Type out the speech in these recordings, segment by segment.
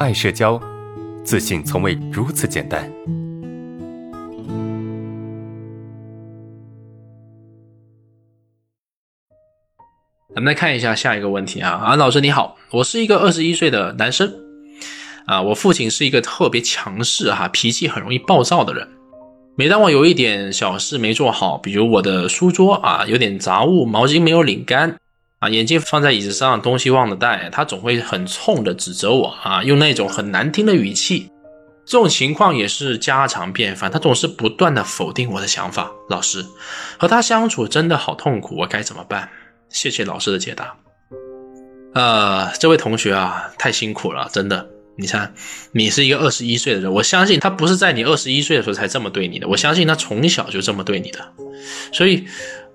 爱社交，自信从未如此简单。咱们来看一下下一个问题啊，安老师你好，我是一个二十一岁的男生啊，我父亲是一个特别强势哈，脾气很容易暴躁的人。每当我有一点小事没做好，比如我的书桌啊有点杂物，毛巾没有拧干。啊，眼镜放在椅子上，东西忘了带，他总会很冲的指责我啊，用那种很难听的语气。这种情况也是家常便饭，他总是不断的否定我的想法。老师，和他相处真的好痛苦，我该怎么办？谢谢老师的解答。呃，这位同学啊，太辛苦了，真的。你看，你是一个二十一岁的人，我相信他不是在你二十一岁的时候才这么对你的，我相信他从小就这么对你的，所以。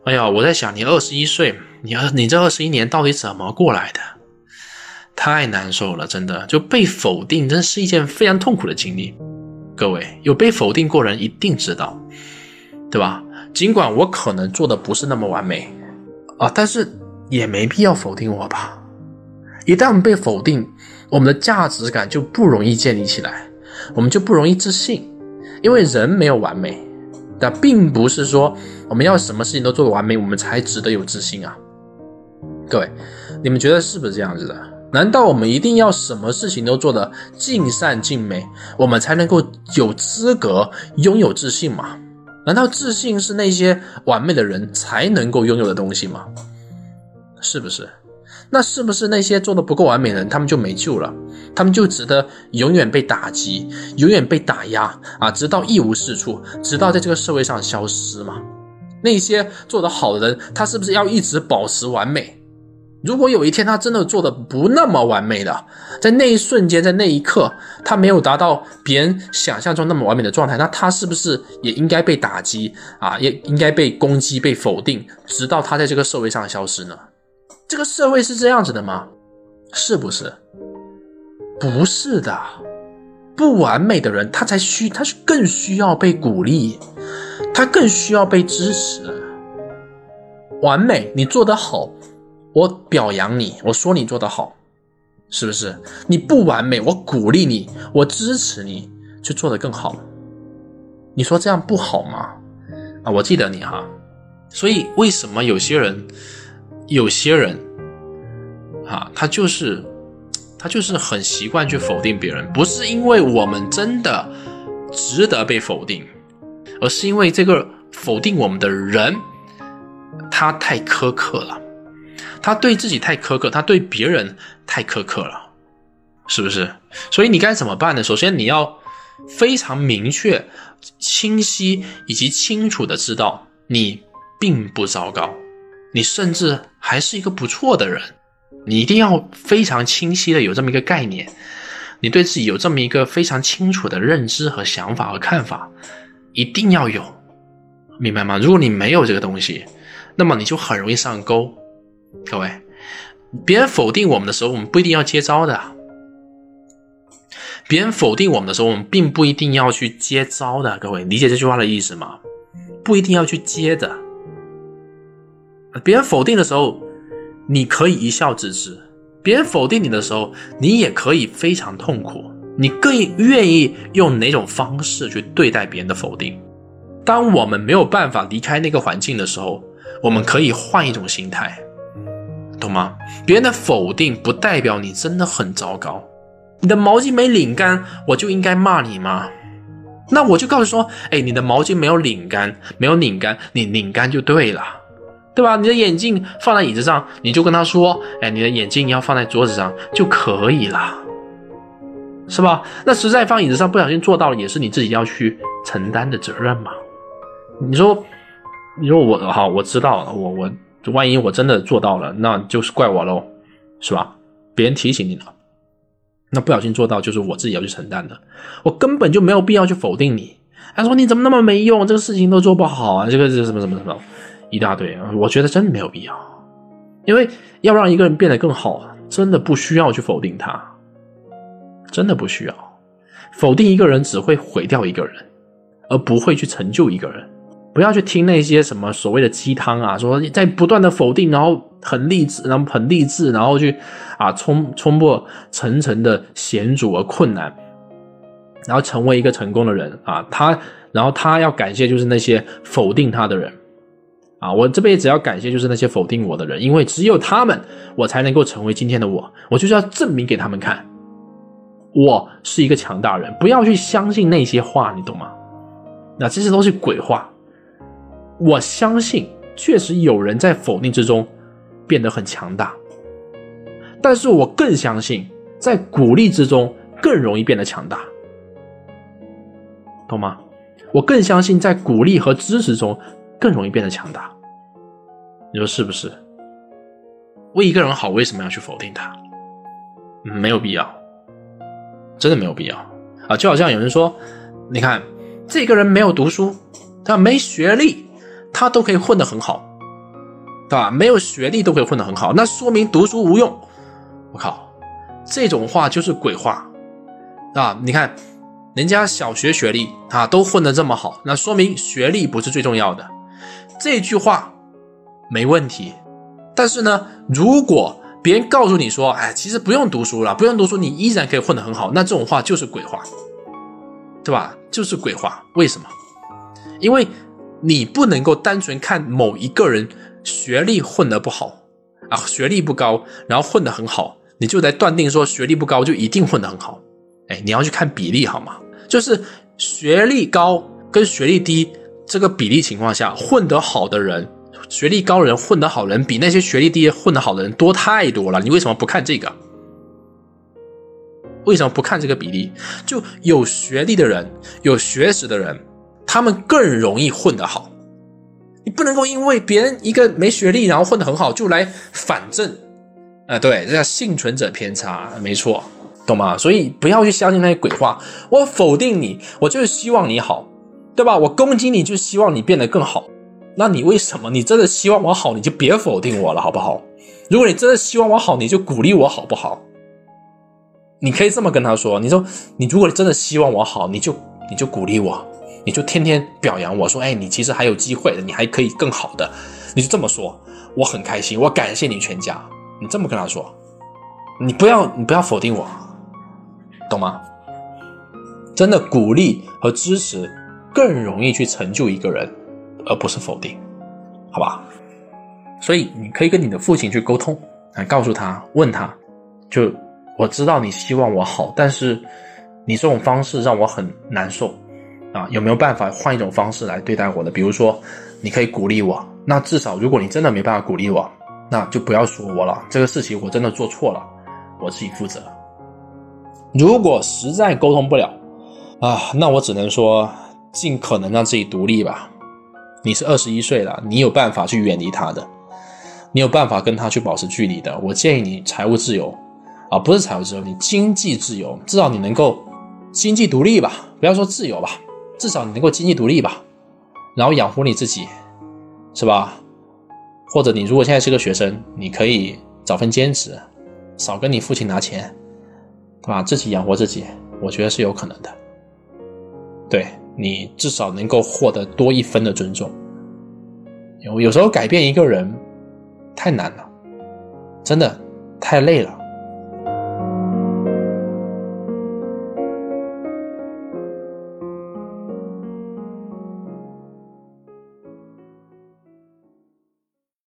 哎呀，我在想，你二十一岁，你二你这二十一年到底怎么过来的？太难受了，真的，就被否定，真是一件非常痛苦的经历。各位有被否定过人一定知道，对吧？尽管我可能做的不是那么完美啊，但是也没必要否定我吧。一旦被否定，我们的价值感就不容易建立起来，我们就不容易自信，因为人没有完美。但并不是说我们要什么事情都做得完美，我们才值得有自信啊！各位，你们觉得是不是这样子的？难道我们一定要什么事情都做得尽善尽美，我们才能够有资格拥有自信吗？难道自信是那些完美的人才能够拥有的东西吗？是不是？那是不是那些做的不够完美的人，他们就没救了？他们就值得永远被打击，永远被打压啊，直到一无是处，直到在这个社会上消失吗？那些做得好的人，他是不是要一直保持完美？如果有一天他真的做的不那么完美了，在那一瞬间，在那一刻，他没有达到别人想象中那么完美的状态，那他是不是也应该被打击啊？也应该被攻击、被否定，直到他在这个社会上消失呢？这个社会是这样子的吗？是不是？不是的，不完美的人他才需，他是更需要被鼓励，他更需要被支持。完美，你做得好，我表扬你，我说你做得好，是不是？你不完美，我鼓励你，我支持你去做得更好。你说这样不好吗？啊，我记得你哈。所以为什么有些人？有些人，啊，他就是，他就是很习惯去否定别人，不是因为我们真的值得被否定，而是因为这个否定我们的人，他太苛刻了，他对自己太苛刻，他对别人太苛刻了，是不是？所以你该怎么办呢？首先你要非常明确、清晰以及清楚的知道，你并不糟糕。你甚至还是一个不错的人，你一定要非常清晰的有这么一个概念，你对自己有这么一个非常清楚的认知和想法和看法，一定要有，明白吗？如果你没有这个东西，那么你就很容易上钩。各位，别人否定我们的时候，我们不一定要接招的；别人否定我们的时候，我们并不一定要去接招的。各位，理解这句话的意思吗？不一定要去接的。别人否定的时候，你可以一笑置之；别人否定你的时候，你也可以非常痛苦。你更愿意用哪种方式去对待别人的否定？当我们没有办法离开那个环境的时候，我们可以换一种心态，懂吗？别人的否定不代表你真的很糟糕。你的毛巾没拧干，我就应该骂你吗？那我就告诉说：哎，你的毛巾没有拧干，没有拧干，你拧干就对了。对吧？你的眼镜放在椅子上，你就跟他说：“哎，你的眼镜要放在桌子上就可以了，是吧？”那实在放椅子上不小心做到了，也是你自己要去承担的责任嘛。你说，你说我好，我知道了，我我万一我真的做到了，那就是怪我喽，是吧？别人提醒你了，那不小心做到就是我自己要去承担的，我根本就没有必要去否定你。他说：“你怎么那么没用？这个事情都做不好啊！这个是什么什么什么？”一大堆！我觉得真的没有必要，因为要让一个人变得更好，真的不需要去否定他，真的不需要否定一个人，只会毁掉一个人，而不会去成就一个人。不要去听那些什么所谓的鸡汤啊，说在不断的否定，然后很励志，然后很励志，然后去啊冲冲破层层的险阻和困难，然后成为一个成功的人啊。他然后他要感谢就是那些否定他的人啊，我这辈子要感谢就是那些否定我的人，因为只有他们，我才能够成为今天的我。我就是要证明给他们看，我是一个强大人。不要去相信那些话，你懂吗？那这些都是鬼话。我相信，确实有人在否定之中变得很强大，但是我更相信，在鼓励之中更容易变得强大，懂吗？我更相信，在鼓励和支持中更容易变得强大。你说是不是？为一个人好，为什么要去否定他？没有必要，真的没有必要啊！就好像有人说，你看这个人没有读书，他没学历。他都可以混得很好，对吧？没有学历都可以混得很好，那说明读书无用。我靠，这种话就是鬼话啊！你看，人家小学学历啊都混得这么好，那说明学历不是最重要的。这句话没问题，但是呢，如果别人告诉你说，哎，其实不用读书了，不用读书，你依然可以混得很好，那这种话就是鬼话，对吧？就是鬼话。为什么？因为。你不能够单纯看某一个人学历混得不好啊，学历不高，然后混得很好，你就来断定说学历不高就一定混得很好。哎，你要去看比例好吗？就是学历高跟学历低这个比例情况下，混得好的人，学历高人混得好人比那些学历低混得好的人多太多了。你为什么不看这个？为什么不看这个比例？就有学历的人，有学识的人。他们更容易混得好，你不能够因为别人一个没学历然后混得很好就来反正，啊，对，这叫幸存者偏差，没错，懂吗？所以不要去相信那些鬼话。我否定你，我就是希望你好，对吧？我攻击你，就希望你变得更好。那你为什么？你真的希望我好，你就别否定我了，好不好？如果你真的希望我好，你就鼓励我，好不好？你可以这么跟他说：你说，你如果真的希望我好，你就你就鼓励我。你就天天表扬我说，哎，你其实还有机会的，你还可以更好的，你就这么说，我很开心，我感谢你全家，你这么跟他说，你不要你不要否定我，懂吗？真的鼓励和支持更容易去成就一个人，而不是否定，好吧？所以你可以跟你的父亲去沟通，来告诉他，问他，就我知道你希望我好，但是你这种方式让我很难受。啊，有没有办法换一种方式来对待我的？比如说，你可以鼓励我。那至少，如果你真的没办法鼓励我，那就不要说我了。这个事情我真的做错了，我自己负责。如果实在沟通不了，啊，那我只能说尽可能让自己独立吧。你是二十一岁了，你有办法去远离他的，你有办法跟他去保持距离的。我建议你财务自由，啊，不是财务自由，你经济自由，至少你能够经济独立吧。不要说自由吧。至少你能够经济独立吧，然后养活你自己，是吧？或者你如果现在是个学生，你可以找份兼职，少跟你父亲拿钱，对吧？自己养活自己，我觉得是有可能的。对你至少能够获得多一分的尊重。有有时候改变一个人太难了，真的太累了。